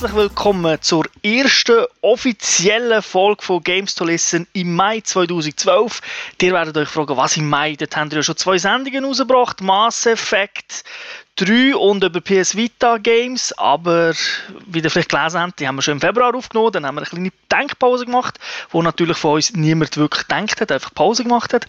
herzlich willkommen zur ersten offiziellen Folge von Games to Listen im Mai 2012. Ihr werdet euch fragen, was im Mai? Dort haben wir ja schon zwei Sendungen rausgebracht. Mass Effect 3 und über PS Vita Games, aber wie ihr vielleicht gelesen habt, die haben wir schon im Februar aufgenommen, dann haben wir eine kleine Denkpause gemacht, wo natürlich von uns niemand wirklich gedacht hat, einfach Pause gemacht hat.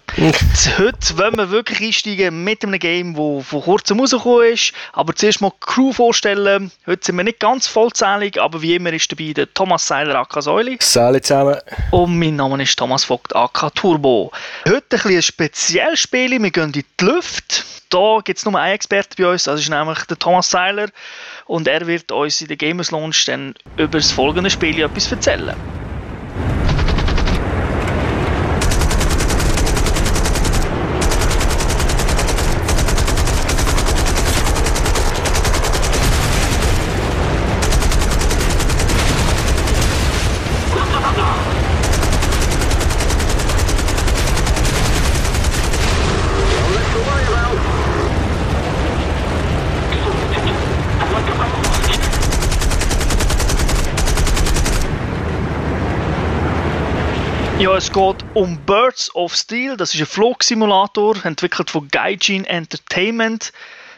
Heute wollen wir wirklich einsteigen mit einem Game, das vor kurzem rausgekommen ist, aber zuerst mal die Crew vorstellen. Heute sind wir nicht ganz vollzählig, aber wie immer ist dabei der Thomas Seiler AK Säuli. Salut zusammen. Und mein Name ist Thomas Vogt AK Turbo. Heute ein bisschen ein spezielles Spiel, wir gehen in die Luft da gibt es nur einen Experten bei uns, das ist nämlich der Thomas Seiler. Und er wird uns in der Gamers Lounge dann über das folgende Spiel etwas erzählen. Ja, es geht um Birds of Steel. Das ist ein Flugsimulator, entwickelt von Gaijin Entertainment.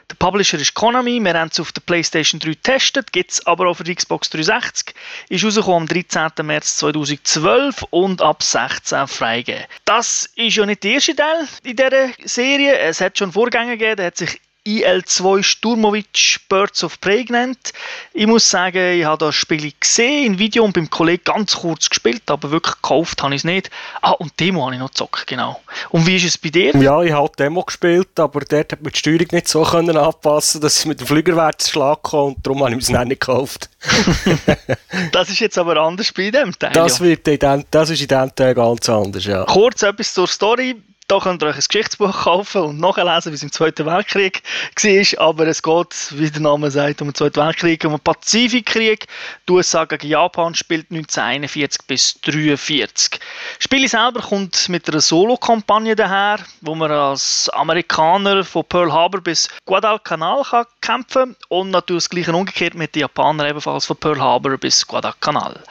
Der Publisher ist Konami. Wir haben es auf der PlayStation 3 getestet, gibt es aber auch für die Xbox 360. Ist rausgekommen am 13. März 2012 und ab 16 freigegeben. Das ist ja nicht der erste Teil in dieser Serie. Es hat schon Vorgänger gegeben, der hat sich IL-2 Sturmovic Birds of Prey genannt. Ich muss sagen, ich habe das Spiel gesehen im Video und beim Kollegen ganz kurz gespielt, aber wirklich gekauft habe ich es nicht. Ah, und Demo habe ich noch gezockt, genau. Und wie ist es bei dir? Ja, ich habe Demo gespielt, aber dort hat man die Steuerung nicht so können anpassen dass es mit dem Flügerwert zu Schlag kam und darum habe ich es nicht gekauft. das ist jetzt aber anders bei dem Teil. Das, wird in das ist in diesem Teil ganz anders, ja. Kurz etwas zur Story da könnt ihr euch ein Geschichtsbuch kaufen und nachlesen, wie es im Zweiten Weltkrieg war. Aber es geht, wie der Name sagt, um den Zweiten Weltkrieg, um den Pazifikkrieg. Die USA gegen Japan spielt 1941 bis 1943. Das Spiel selber kommt mit einer Solo-Kampagne daher, wo man als Amerikaner von Pearl Harbor bis Guadalcanal kann kämpfen und natürlich das Gleiche umgekehrt mit den Japanern ebenfalls von Pearl Harbor bis Guadalcanal.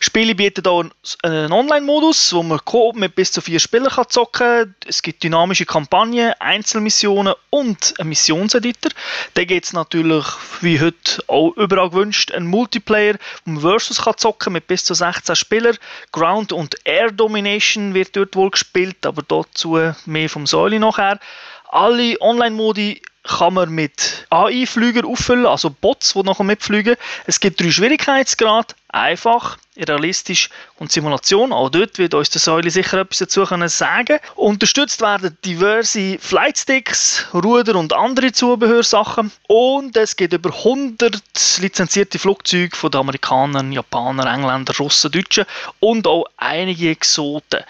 Spiele bieten auch einen Online-Modus, wo man mit bis zu vier Spielern kann zocken kann es gibt dynamische Kampagnen, Einzelmissionen und einen Missionseditor. Dann gibt es natürlich, wie heute auch überall gewünscht, einen Multiplayer, wo man Versus kann zocken mit bis zu 16 Spielern. Ground- und Air Domination wird dort wohl gespielt, aber dazu mehr vom Säule nachher. Alle Online-Modi kann man mit AI-Flüger auffüllen, also Bots, die nachher mitfliegen. Es gibt drei Schwierigkeitsgrade. Einfach, realistisch und Simulation. Auch dort wird uns der Säule sicher etwas dazu können sagen. Unterstützt werden diverse Flightsticks, Ruder und andere Zubehörsachen. Und es gibt über 100 lizenzierte Flugzeuge von den Amerikanern, Japanern, Engländern, Russen, Deutschen und auch einige Exoten.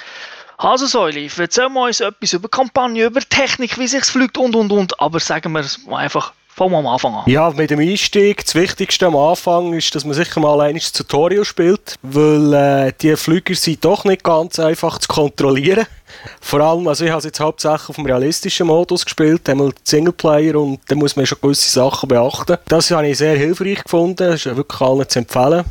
Also Säuli, erzähl mal uns etwas über Kampagne, über Technik, wie sich's fliegt und und und, aber sagen wir einfach Fangen wir am Anfang an. Ja, mit dem Einstieg, das Wichtigste am Anfang ist, dass man sicher mal ein Tutorial spielt, weil äh, die Flüger sind doch nicht ganz einfach zu kontrollieren. Vor allem, also ich habe jetzt hauptsächlich auf dem realistischen Modus gespielt, einmal Singleplayer und da muss man schon gewisse Sachen beachten. Das habe ich sehr hilfreich gefunden, das ist wirklich allen zu empfehlen.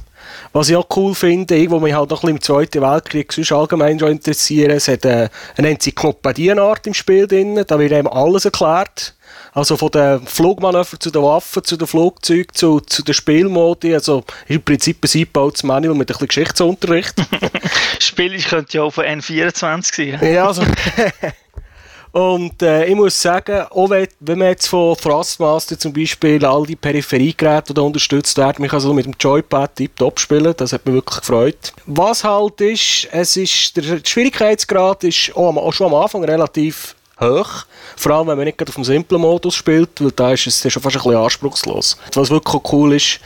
Was ich auch cool finde, ich, wo mich halt noch ein bisschen im Zweiten Weltkrieg sonst allgemein schon interessiert, es hat eine, eine Enzyklopädienart im Spiel drin, da wird eben alles erklärt. Also von den Flugmanövern zu den Waffen, zu den Flugzeugen, zu, zu den Spielmodi. Also im Prinzip ein eingebautes Manual mit ein bisschen Geschichtsunterricht. Spiel könnte ja auch von N24 sein. Ja, also... Und äh, ich muss sagen, auch wenn, wenn man jetzt von Thrustmaster zum Beispiel all die Peripheriegeräte die unterstützt werden, man kann so mit dem Joypad tiptop spielen, das hat mich wirklich gefreut. Was halt ist, es ist, der Schwierigkeitsgrad ist auch, auch schon am Anfang relativ hoch. Vor allem, wenn man nicht auf dem simplen Modus spielt, weil da ist es schon fast ein bisschen anspruchslos. Was wirklich cool ist,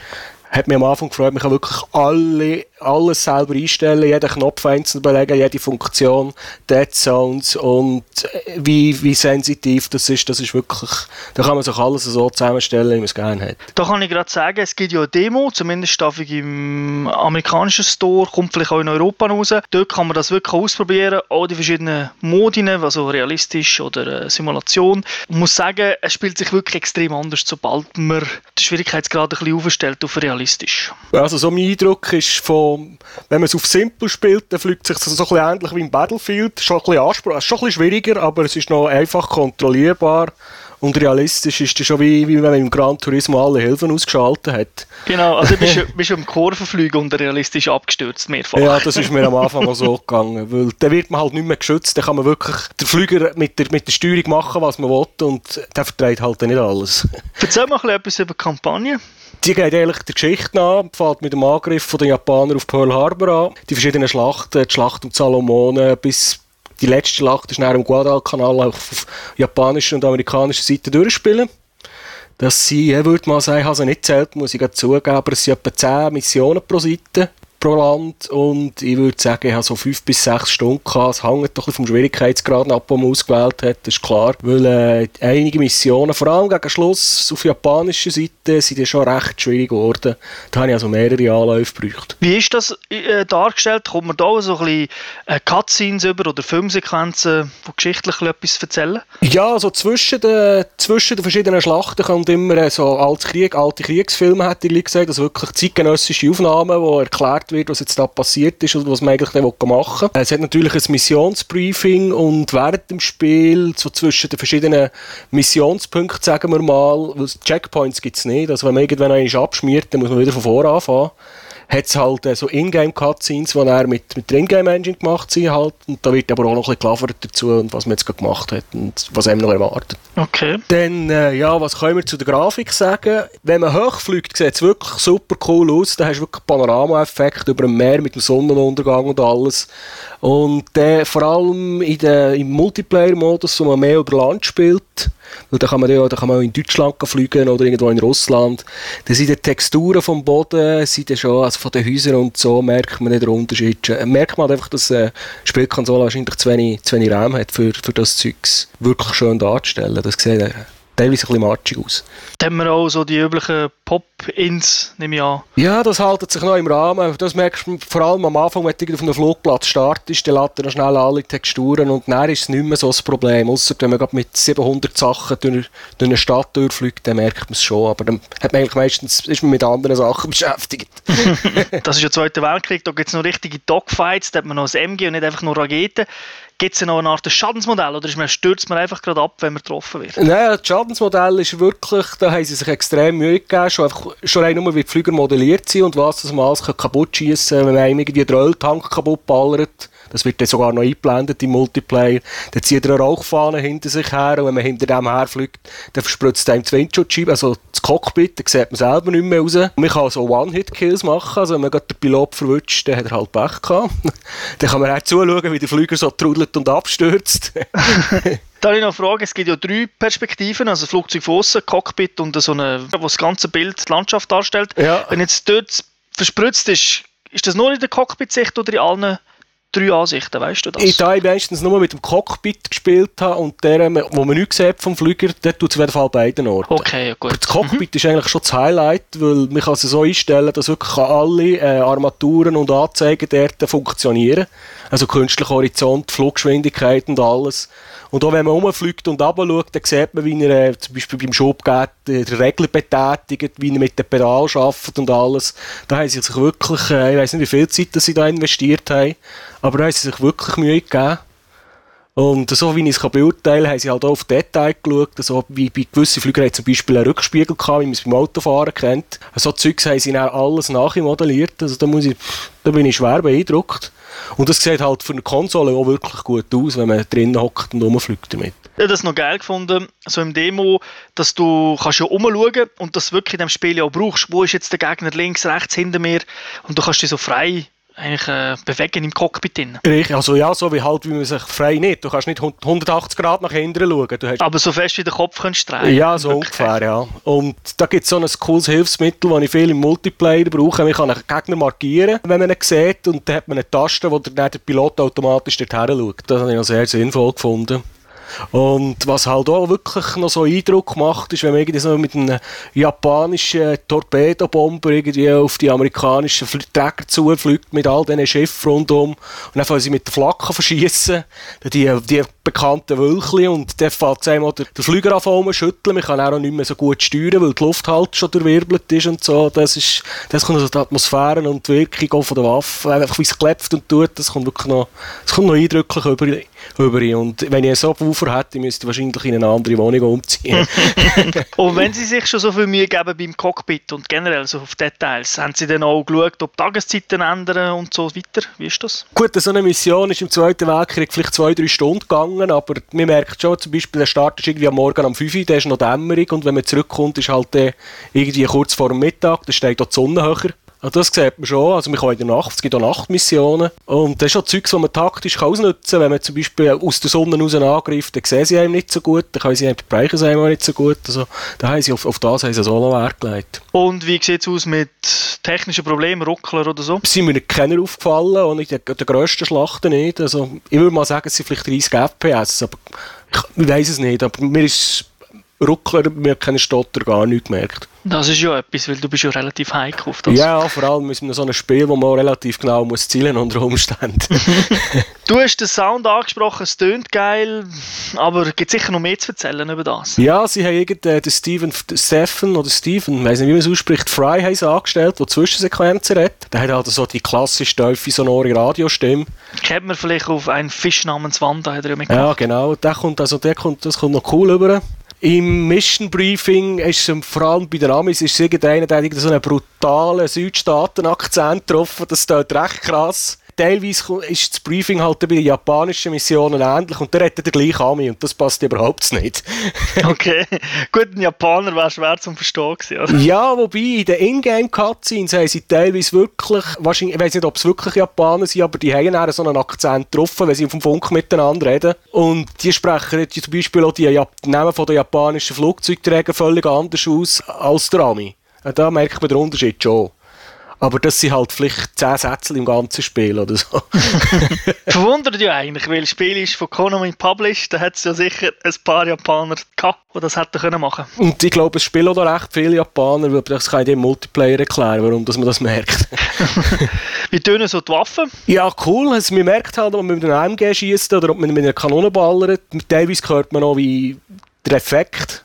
hat mich am Anfang gefreut, man kann wirklich alle alles selber einstellen, jeden Knopf einzeln belegen, jede Funktion, Dead Zones und äh, wie, wie sensitiv das ist, das ist wirklich, da kann man sich alles so zusammenstellen, wie man es gerne hat. Da kann ich gerade sagen, es gibt ja eine Demo, zumindest darf ich im amerikanischen Store, kommt vielleicht auch in Europa raus. Dort kann man das wirklich ausprobieren, auch die verschiedenen Modine, also realistisch oder Simulation. Ich muss sagen, es spielt sich wirklich extrem anders, sobald man den Schwierigkeitsgrad ein bisschen aufstellt auf realistisch. Also so mein Eindruck ist von, wenn man es auf Simple spielt, dann fliegt sich das so ein bisschen ähnlich wie im Battlefield. Schon ein bisschen Anspruch, schon ein bisschen schwieriger, aber es ist noch einfach kontrollierbar. Und realistisch ist das schon wie, wie wenn man im Gran Turismo alle Hilfen ausgeschaltet hat. Genau, also bist du bist im Kurvenflügen und realistisch abgestürzt mehrfach. Ja, das ist mir am Anfang auch so gegangen, weil dann wird man halt nicht mehr geschützt, dann kann man wirklich den Flüger mit der, mit der Steuerung machen, was man will und der vertreibt halt dann nicht alles. Erzähl mal etwas über die Kampagne. Die geht eigentlich der Geschichte an, fängt mit dem Angriff der Japaner auf Pearl Harbor an. Die verschiedenen Schlachten, die Schlacht um Salomone bis die letzte Schlacht ist nach dem Guadalcanal auf japanischer und amerikanischer Seite durchspielen. Das sind, ich würde mal sagen, sie nicht zählt, muss ich zugeben, aber es sind etwa 10 Missionen pro Seite pro Land und ich würde sagen, ich habe so fünf bis sechs Stunden gehabt. Es hängt doch vom Schwierigkeitsgrad ab, den man ausgewählt hat, das ist klar. Weil äh, einige Missionen, vor allem gegen Schluss auf japanischer Seite, sind ja schon recht schwierig geworden. Da habe ich also mehrere Anläufe gebraucht. Wie ist das äh, dargestellt? Kommt man da so ein bisschen äh, Cutscenes über oder Filmsequenzen, die geschichtlich etwas erzählen? Ja, also zwischen den, zwischen den verschiedenen Schlachten kommt immer äh, so alte, Krieg, alte Kriegsfilme, hätte ich gesagt, also wirklich zeitgenössische Aufnahmen, die erklärt wird, was jetzt da passiert ist und was man eigentlich dann machen will. Es hat natürlich ein Missionsbriefing und während dem Spiel, so zwischen den verschiedenen Missionspunkten, sagen wir mal, Checkpoints gibt es nicht, also wenn man irgendwann einmal abschmiert, dann muss man wieder von vorne anfangen hat es halt äh, so Ingame-Cutscenes, die er mit, mit der Ingame-Engine gemacht sind halt. Und da wird aber auch noch ein bisschen dazu und was man jetzt gemacht hat und was einem noch erwartet. Okay. Dann, äh, ja, was können wir zu der Grafik sagen? Wenn man hochfliegt, sieht es wirklich super cool aus. Da hast du wirklich Panorama-Effekt über dem Meer mit dem Sonnenuntergang und alles. Und äh, vor allem in der, im Multiplayer-Modus, wo man mehr über Land spielt, weil da kann man ja, da kann man auch in Deutschland fliegen oder irgendwo in Russland. Da sind die Texturen vom Boden, sind schon, also von den Häusern und so, merkt man nicht den Unterschied. Äh, merkt man einfach, dass äh, die Spielkonsole wahrscheinlich zu wenig, zu wenig RAM hat, für, für das Zeugs wirklich schön darzustellen. Das sieht äh, teilweise ein bisschen matschig aus. Dann haben wir auch so die üblichen Pop-Ins, nehme ich an. Ja, das hält sich noch im Rahmen. Das merkst du vor allem am Anfang, wenn du auf einem Flugplatz startest, dann lädt er schnell alle Texturen und dann ist es nicht mehr so das Problem. Außer wenn man mit 700 Sachen durch, eine Stadt durchfliegt, dann merkt man es schon. Aber dann hat man eigentlich meistens, ist man mit anderen Sachen beschäftigt. das ist ja der Zweite Weltkrieg, da gibt es noch richtige Dogfights, da hat man noch das MG und nicht einfach nur Raketen. Gibt es noch eine Art Schadensmodell oder man, stürzt man einfach gerade ab, wenn man getroffen wird? Nein, das Schadensmodell ist wirklich, da haben sie sich extrem Mühe gegeben, schon, einfach, schon rein nur wie die Flüger modelliert sind und was das alles kaputt schießen wenn man irgendwie den Öltank kaputt ballert. Das wird dann sogar noch eingeblendet im Multiplayer. Dann zieht er eine Rauchfahne hinter sich her und wenn man hinter dem herfliegt, dann verspritzt einem die Windschutzscheibe, also das Cockpit, dann sieht man selber nicht mehr raus. Man kann so One-Hit-Kills machen, also wenn man den Pilot verwünscht, dann hat er halt Pech gehabt. dann kann man auch zuschauen, wie der Flüger so trudelt und abstürzt. Da habe ich noch eine Frage. Es gibt ja drei Perspektiven, also Flugzeug von außen, Cockpit und so eine, wo das ganze Bild die Landschaft darstellt. Ja. Wenn jetzt dort verspritzt ist, ist das nur in der Cockpit-Sicht oder in allen drei Ansichten, weißt du das? Ich habe meistens nur mit dem Cockpit gespielt habe und der, wo man nicht sieht vom Flüger, der tut es auf jeden Fall beiden Orten. Okay, gut. Aber das Cockpit mhm. ist eigentlich schon das Highlight, weil man kann es so einstellen, dass wirklich alle äh, Armaturen und Anzeigen dort funktionieren. Also künstlicher Horizont, Fluggeschwindigkeit und alles. Und auch wenn man rumfliegt und runter dann sieht man, wie er äh, zum Beispiel beim Schubgerät äh, den Regler betätigt, wie er mit dem Pedal arbeitet und alles. Da haben sie sich wirklich, äh, ich weiß nicht, wie viel Zeit sie da investiert haben, aber da haben sie sich wirklich Mühe gegeben. Und so wie ich es beurteilen kann, haben sie halt auch auf Detail geschaut. Also wie bei gewissen Flügern zum Beispiel einen Rückspiegel gehabt, wie man es beim Autofahren kennt. So Zeugs haben sie dann alles nachmodelliert. Also da, muss ich, da bin ich schwer beeindruckt. Und das sieht halt für eine Konsole auch wirklich gut aus, wenn man drinnen hockt und rumfliegt damit. Ich habe das noch geil gefunden, so im Demo, dass du kannst ja umschauen und das wirklich in dem Spiel auch brauchst. Wo ist jetzt der Gegner links, rechts, hinter mir? Und du kannst dich so frei eigentlich äh, bewegen im Cockpit drin. Richtig, also ja, so wie halt, wie man sich frei nicht. Du kannst nicht 180 Grad nach hinten schauen. Aber so fest wie der Kopf kannst du drehen. Ja, so ungefähr, ja. Und da gibt es so ein cooles Hilfsmittel, das ich viel im Multiplayer brauche. Man kann einen Gegner markieren, wenn man ihn sieht, und dann hat man eine Taste, wo der, der Pilot automatisch dorthin schaut. Das habe ich noch sehr sinnvoll gefunden. Und was halt auch wirklich noch so Eindruck macht, ist, wenn man irgendwie so mit einem japanischen Torpedobomber irgendwie auf die amerikanischen Träger zufliegt, mit all diesen Schiffen rundum, und dann fangen sie mit der Flagge verschießen, die, die bekannten Wölkchen, und dann fängt einmal der, der Flüger an schütteln, man kann auch nicht mehr so gut steuern, weil die Luft halt schon durchwirbelt ist und so, das ist, das kommt also die Atmosphäre und die Wirkung von der Waffe, einfach wie es klepft und tut, das kommt wirklich noch, das kommt noch eindrücklich über, über und wenn ich so Ufer hätte, müsste ich wahrscheinlich in eine andere Wohnung umziehen. und wenn Sie sich schon so viel Mühe geben beim Cockpit und generell so auf Details, haben Sie dann auch geschaut, ob Tageszeiten ändern und so weiter? Wie ist das? Gut, so eine Mission ist im Zweiten Weltkrieg vielleicht zwei, drei Stunden gegangen, aber man merkt schon, zum Beispiel, der Start ist irgendwie am Morgen um 5 Uhr, der ist noch dämmerig und wenn man zurückkommt, ist halt irgendwie kurz vor dem Mittag, da steht da die Sonne höher. Also das sieht man schon. Also man kann in der Nacht, es gibt auch Nachtmissionen. Und das ist schon Zeugs, das man taktisch kann ausnutzen kann. Wenn man zum Beispiel aus der Sonne raus angreift, dann sehen sie einem nicht so gut, dann können sie einem, bereichen sie einem auch nicht so gut. Also da haben sie auf, auf das haben sie so noch Wert gelegt. Und wie sieht es aus mit technischen Problemen, Ruckler oder so? Sind mir keiner aufgefallen, auch nicht der, der grössten Schlachten nicht. Also ich würde mal sagen, es sind vielleicht 30 FPS, aber ich, ich weiß es nicht. Aber mir ist Ruckler, mir keinen Stotter gar nicht gemerkt. Das ist ja etwas, weil du bist ja relativ heikel auf das. Ja, vor allem mit so einem Spiel, wo man relativ genau muss zielen unter Umständen. du hast den Sound angesprochen, es tönt geil, aber es gibt sicher noch mehr zu erzählen über das. Ja, sie haben irgendwie den Steven, Stephen oder Steven, ich weiß nicht, wie man es ausspricht, Fry haben sie angestellt, der Zwischensequenzen hat. Der hat halt so die klassische, tiefe, sonore Radiostimme. Kennt man vielleicht auf einen Fisch namens Wanda, hat er ja Ja, genau, der kommt, also der kommt, das kommt noch cool rüber. Im Mission Briefing ist es vor allem bei den Amis ist irgendeiner, der so einen brutalen Südstaaten-Akzent getroffen. Das ist recht krass teilweise ist das Briefing halt bei den japanischen Missionen ähnlich und der redet der gleich Ami und das passt überhaupt nicht. okay, gut, ein Japaner wäre schwer zu verstehen gewesen, Ja, wobei in den Ingame-Cutscenes haben sie teilweise wirklich, wahrscheinlich, ich weiß nicht, ob es wirklich Japaner sind, aber die haben dann so einen Akzent getroffen, wenn sie auf dem Funk miteinander reden und die sprechen zum Beispiel auch die Namen von den japanischen Flugzeugträgern völlig anders aus als der Ami. Da merkt man den Unterschied schon. Aber das sind halt vielleicht 10 Sätze im ganzen Spiel oder so. Verwundert ja eigentlich, weil das Spiel ist von Konami published, da hat es ja sicher ein paar Japaner gehabt, die das hätten können machen Und ich glaube, es spielen auch recht viele Japaner, weil das kann ich dem Multiplayer erklären, warum dass man das merkt. Wie tönen so die Waffen? Ja, cool. Also, man merkt halt, ob man mit einem AMG schießt oder ob man mit einer Kanone ballert. Teilweise hört man auch, wie der Effekt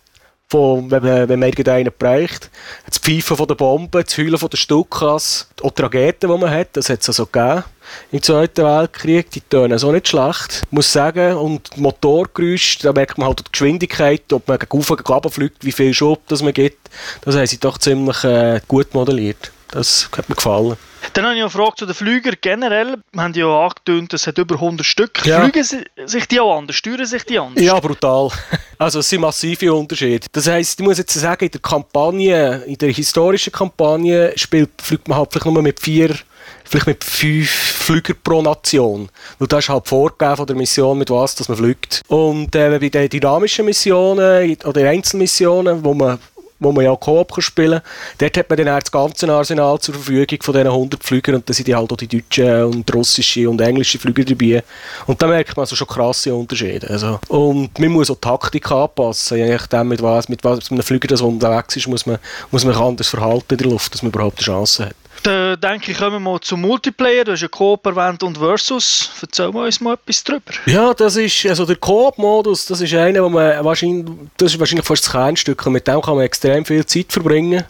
von, wenn, man, wenn man irgendeinen bereicht. Das Pfeifen von der Bombe, das Heulen von der Stukas, auch die Raketen, die man hat, das hat es also gegeben. Im Zweiten Weltkrieg, die tönen so nicht schlecht, muss sagen. Und Motorgeräusch, da merkt man halt die Geschwindigkeit, ob man gegen gegen runter fliegt, wie viel Schub das man gibt. Das haben sie doch ziemlich äh, gut modelliert. Das hat mir gefallen. Dann habe ich eine Frage zu den Flügern generell. Wir haben ja angetönt, es hat über 100 Stück. Ja. Fliegen sich die auch anders? Steuern sich die anders? Ja, brutal. Also es sind massive Unterschiede. Das heisst, ich muss jetzt sagen, in der Kampagne, in der historischen Kampagne spielt, fliegt man halt vielleicht nur mit vier vielleicht mit fünf Flüger pro Nation. Weil das ist halt vorgegeben von der Mission, mit was dass man fliegt. Und äh, bei den dynamischen Missionen oder Einzelmissionen, wo man wo man ja Koop spielen kann. Dort hat man dann das ganze Arsenal zur Verfügung von diesen 100 Flügern und da sind halt auch die deutschen und russischen und englischen Flüger dabei. Und da merkt man also schon krasse Unterschiede. Also, und man muss auch Taktik anpassen, je nachdem mit was, mit was mit einem Flüger das unterwegs ist, muss man, muss man anders verhalten in der Luft, dass man überhaupt eine Chance hat. Dann denke ich, kommen wir mal zum Multiplayer. Du hast ja Coop erwähnt und Versus. Erzähl mal uns mal etwas drüber. Ja, das ist, also der Coop-Modus, das ist einer, wo man wahrscheinlich, das ist wahrscheinlich fast das Kernstück mit dem kann man extrem viel Zeit verbringen.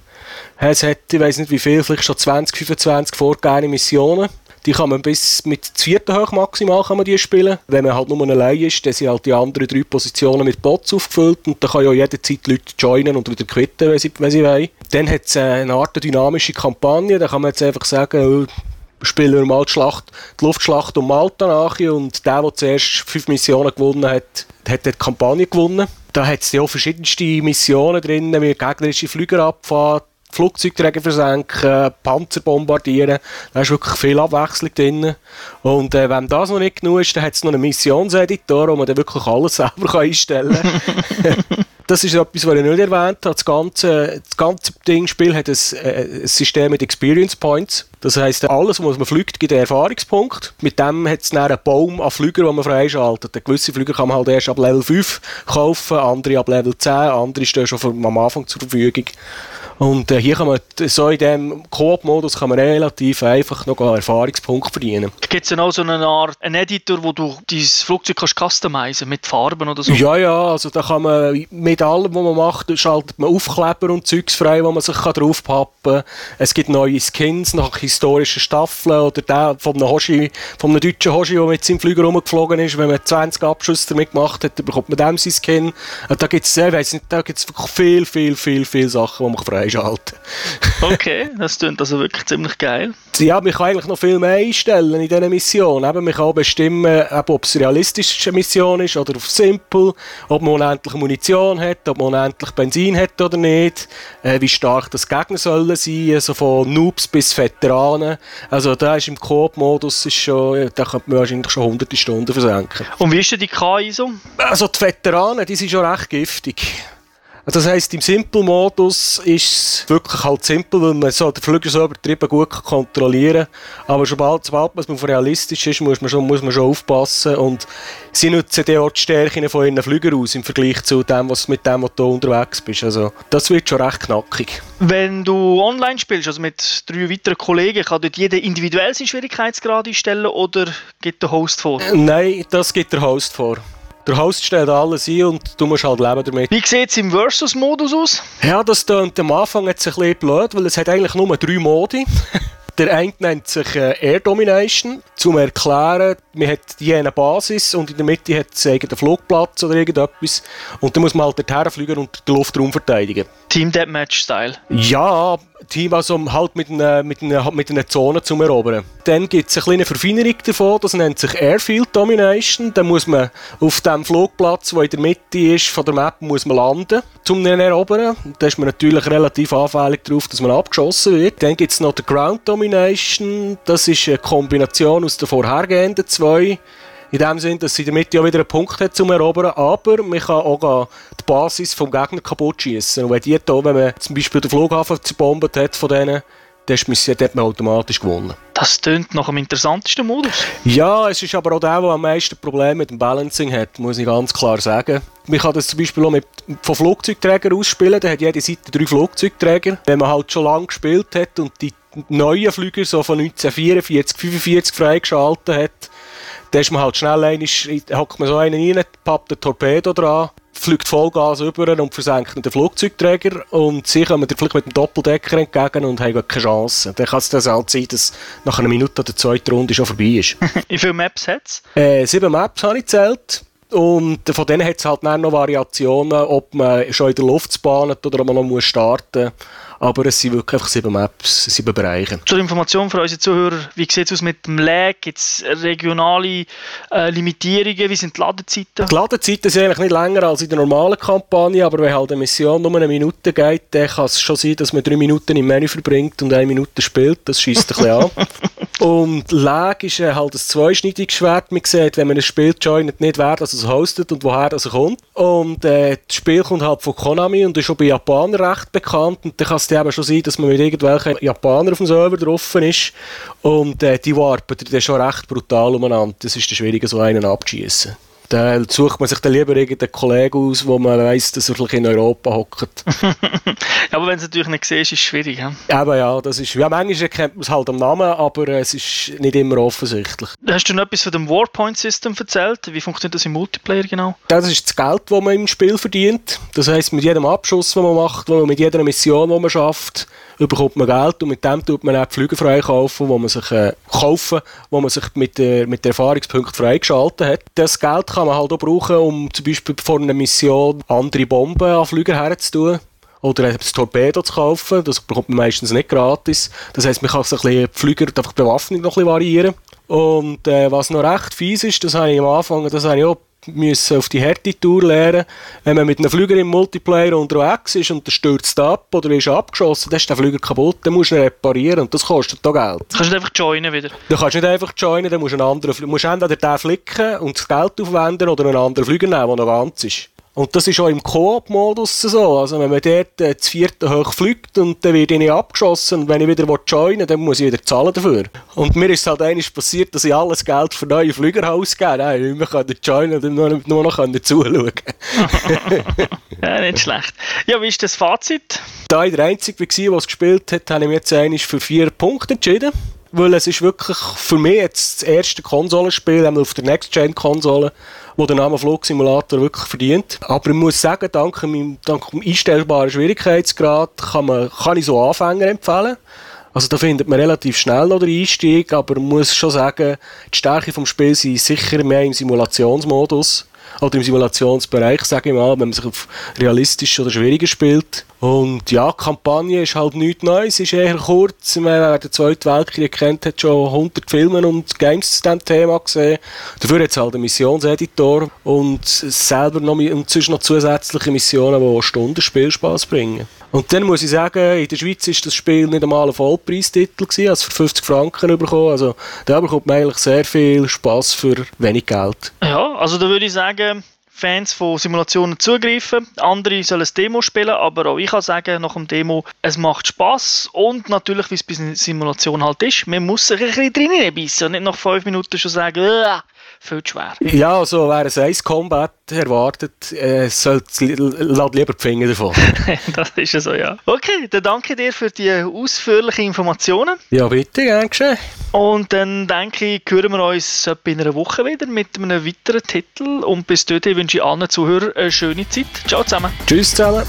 Es hat, ich weiß nicht wie viel, vielleicht schon 20, 25 vorgegebene Missionen. Die kann man bis mit vierten hoch maximal kann man die spielen. Wenn man halt nur allein ist, dann sind halt die anderen drei Positionen mit Bots aufgefüllt und dann kann ja jederzeit Leute joinen und wieder quitten, wenn sie, wenn sie wollen. Dann hat es eine Art dynamische Kampagne, da kann man jetzt einfach sagen, oh, spielen wir mal die, Schlacht, die Luftschlacht um Malta nach und der, der zuerst fünf Missionen gewonnen hat, hat die Kampagne gewonnen. Da hat es ja auch verschiedenste Missionen drin, wie gegnerische Flüger abfahren, Flugzeugträger versenken, Panzer bombardieren. Da ist wirklich viel Abwechslung drin. Und äh, wenn das noch nicht genug ist, dann hat es noch einen Missionseditor, wo man dann wirklich alles selber einstellen kann. das ist etwas, was ich nicht erwähnt habe. Das ganze, das ganze Ding, Spiel hat ein, äh, ein System mit Experience Points. Das heisst, alles, was man fliegt, gibt einen Erfahrungspunkt. Mit dem hat es dann einen Baum an Flügern, den man freischaltet. Gewisse Flüger kann man halt erst ab Level 5 kaufen, andere ab Level 10, andere stehen schon am Anfang zur Verfügung. Und äh, hier kann man, so in diesem Coop-Modus kann man relativ einfach noch einen Erfahrungspunkt verdienen. Gibt es dann auch so eine Art einen Editor, wo du dein Flugzeug kannst customizen mit Farben oder so? Ja, ja, also da kann man mit allem, was man macht, schaltet man Aufkleber und Zeugs frei, wo man sich draufpappen kann. Es gibt neue Skins nach historischen Staffeln oder der von einem, Hoshi, von einem deutschen Hoshi, der mit seinem Flüger rumgeflogen ist. Wenn man 20 Abschüsse damit gemacht hat, dann bekommt man dem seinen Skin. Da gibt es, ich weiss nicht, da gibt es viel, viel, viel, viel Sachen, die man frei freischalten. okay, das klingt also wirklich ziemlich geil. Ja, man kann eigentlich noch viel mehr einstellen in dieser Mission. Eben, man kann auch bestimmen, ob es eine realistische Mission ist oder auf simpel, ob man unendlich Munition hat, ob man unendlich Benzin hat oder nicht, äh, wie stark das Gegner sollen sein, also von Noobs bis Veteranen. Also da ist im Coop-Modus, da könnte man wahrscheinlich schon hunderte Stunden versenken. Und wie ist denn die KI so? Also die Veteranen, die sind schon recht giftig. Also das heisst, im Simple-Modus ist es wirklich halt simpel, weil man so den Flüger so übertrieben gut kontrollieren kann. Aber sobald, sobald man auf realistisch ist, muss man, schon, muss man schon aufpassen. Und sie nutzen dann auch die Stärken von ihren Flügern aus im Vergleich zu dem, was mit dem, was du unterwegs bist. Also das wird schon recht knackig. Wenn du online spielst, also mit drei weiteren Kollegen, kann dort jeder individuell seinen Schwierigkeitsgrad einstellen oder gibt der Host vor? Nein, das gibt der Host vor. Der Host stellt alles ein und du musst halt leben damit. Wie sieht es im Versus-Modus aus? Ja, das klingt am Anfang jetzt ein bisschen blöd, weil es hat eigentlich nur drei Modi. Der eine nennt sich äh, Air Domination. Zum Erklären, man hat jene Basis und in der Mitte hat es einen Flugplatz oder irgendetwas. Und dann muss man halt dorthin fliegen und den Luftraum verteidigen. Team Deathmatch-Style? Ja, Team also halt mit einer, mit einer, mit einer Zone zum Erobern. Dann gibt es eine kleine Verfeinerung davon, das nennt sich Airfield Domination. Dann muss man auf dem Flugplatz, der in der Mitte ist von der Map, muss man landen, um den erobern. Da ist man natürlich relativ anfällig darauf, dass man abgeschossen wird. Dann gibt es noch die Ground Domination. Das ist eine Kombination aus den vorhergehenden zwei. In dem Sinne, dass sie Mitte auch wieder einen Punkt hat zum Erobern, aber man kann auch die Basis vom Gegner kaputt schießen. Und wenn die hier, wenn man zum Beispiel den Flughafen zerbombt hat von denen, dann hat man automatisch gewonnen. Das klingt nach dem interessantesten Modus. Ja, es ist aber auch der, der am meisten Probleme mit dem Balancing hat, muss ich ganz klar sagen. Man kann das zum Beispiel auch mit, von Flugzeugträgern ausspielen, da hat jede Seite drei Flugzeugträger. Wenn man halt schon lange gespielt hat und die neuen Flüger so von 1944, 45 freigeschaltet hat, dann ist man halt schnell einmal, hockt man so einen rein, pappt den Torpedo dran, fliegt Vollgas über und versenkt den Flugzeugträger und sie kommen vielleicht mit dem Doppeldecker entgegen und haben keine Chance. Dann kann es dann halt sein, dass nach einer Minute der zweiten Runde schon vorbei ist. Wie viele Maps hat es? Äh, sieben Maps habe ich gezählt. Und von denen hat es halt noch Variationen, ob man schon in der Luft bahnt oder ob man noch starten muss. Aber es sind wirklich einfach sieben Maps, sieben Bereiche. Zur Information für unsere Zuhörer, wie sieht es aus mit dem Lag? Gibt es regionale äh, Limitierungen? Wie sind die Ladezeiten? Die Ladezeiten sind eigentlich nicht länger als in der normalen Kampagne, aber wenn halt eine Mission nur eine Minute geht, dann kann es schon sein, dass man drei Minuten im Menü verbringt und eine Minute spielt. Das schießt ein bisschen an. Und Lag ist äh, halt ein zweischneidiges Schwert. Man sieht, wenn man ein Spiel joint, nicht wer das es hostet und woher das kommt. Und äh, das Spiel kommt halt von Konami und ist schon bei Japanern recht bekannt. Und dann kann es eben schon sein, dass man mit irgendwelchen Japanern auf dem Server drauf ist. Und äh, die warpen dann schon recht brutal umeinander. Das ist schwierig, so einen abzuschießen. Da sucht man sich dann lieber irgendeinen Kollegen aus, wo man weiss, dass er in Europa hockt. aber wenn es natürlich nicht siehst, ist es schwierig. Ja? Eben ja, das ist, ja, manchmal kennt man es halt am Namen, aber es ist nicht immer offensichtlich. Hast du noch etwas von dem Warpoint-System erzählt? Wie funktioniert das im Multiplayer genau? Das ist das Geld, das man im Spiel verdient. Das heisst, mit jedem Abschuss, den man macht, mit jeder Mission, die man schafft, bekommt man Geld und mit dem tut man auch die Flüge freikaufen, wo man sich äh, kaufen, wo man sich mit der mit der Erfahrungspunkt freigeschaltet hat. Das Geld kann man halt auch brauchen, um zum Beispiel vor einer Mission andere Bomben an Flüger herzutun oder ein Torpedo zu kaufen. Das bekommt man meistens nicht gratis. Das heisst, man kann sich ein bisschen Flüger, einfach die Bewaffnung noch ein bisschen variieren. Und äh, was noch recht fies ist, das habe ich am Anfang, das habe ich auch müssen auf die Härte-Tour lernen. Wenn man mit einem Flüger im Multiplayer unterwegs ist und der stürzt ab oder ist abgeschossen, dann ist der Flüger kaputt, dann musst du ihn reparieren und das kostet da Geld. Du kannst nicht einfach joinen wieder. Du kannst nicht einfach joinen, dann musst du einen anderen, musst entweder den flicken und das Geld aufwenden oder einen anderen Flüger nehmen, der noch ganz ist. Und das ist auch im Koop-Modus so. Also wenn man dort äh, das vierte hoch fliegt und dann wird ich abgeschossen und wenn ich wieder joinen will, dann muss ich wieder zahlen dafür. Und mir ist halt eines passiert, dass ich alles Geld für neue Flüger habe. Ich nicht mehr joinen und nur, nur noch zuschauen Ja, nicht schlecht. Ja, wie ist das Fazit? Da ich der Einzige war, der es gespielt hat, habe ich mich jetzt eigentlich für vier Punkte entschieden weil es ist wirklich für mich jetzt das erste Konsolenspiel auf der Next-Gen-Konsole, wo der Name Flugsimulator wirklich verdient. Aber ich muss sagen, dank meinem, dank dem einstellbaren Schwierigkeitsgrad kann, man, kann ich so Anfänger empfehlen. Also da findet man relativ schnell noch den Einstieg, aber man muss schon sagen, die Stärke des Spiels ist sicher mehr im Simulationsmodus oder im Simulationsbereich, sage ich mal, wenn man sich auf realistisch oder schwieriger spielt. Und ja, die Kampagne ist halt nichts Neues, ist eher kurz. Wer den Zweiten Weltkrieg kennt, hat schon 100 Filme und Games zu diesem Thema gesehen. Dafür hat es halt einen Missionseditor und selber noch, und noch zusätzliche Missionen, die Stunden Spielspaß bringen. Und dann muss ich sagen, in der Schweiz ist das Spiel nicht einmal ein Vollpreistitel gewesen, also für 50 Franken bekommen. Also da bekommt man eigentlich sehr viel Spaß für wenig Geld. Ja, also da würde ich sagen, Fans von Simulationen zugreifen. Andere sollen das Demo spielen, aber auch ich kann sagen, nach dem Demo, es macht Spaß und natürlich, wie es bei Simulation halt ist, man muss sich ein bisschen drinnen bissen und nicht nach 5 Minuten schon sagen, viel zu schwer. Ja, also wer ein Ice Combat erwartet, äh, sollte lieber die Finger davon. das ist ja so, ja. Okay, dann danke dir für die ausführlichen Informationen. Ja, bitte, gern geschehen. Und dann denke ich, hören wir uns in einer Woche wieder mit einem weiteren Titel. Und bis dahin wünsche ich allen Zuhörern eine schöne Zeit. Ciao zusammen. Tschüss zusammen.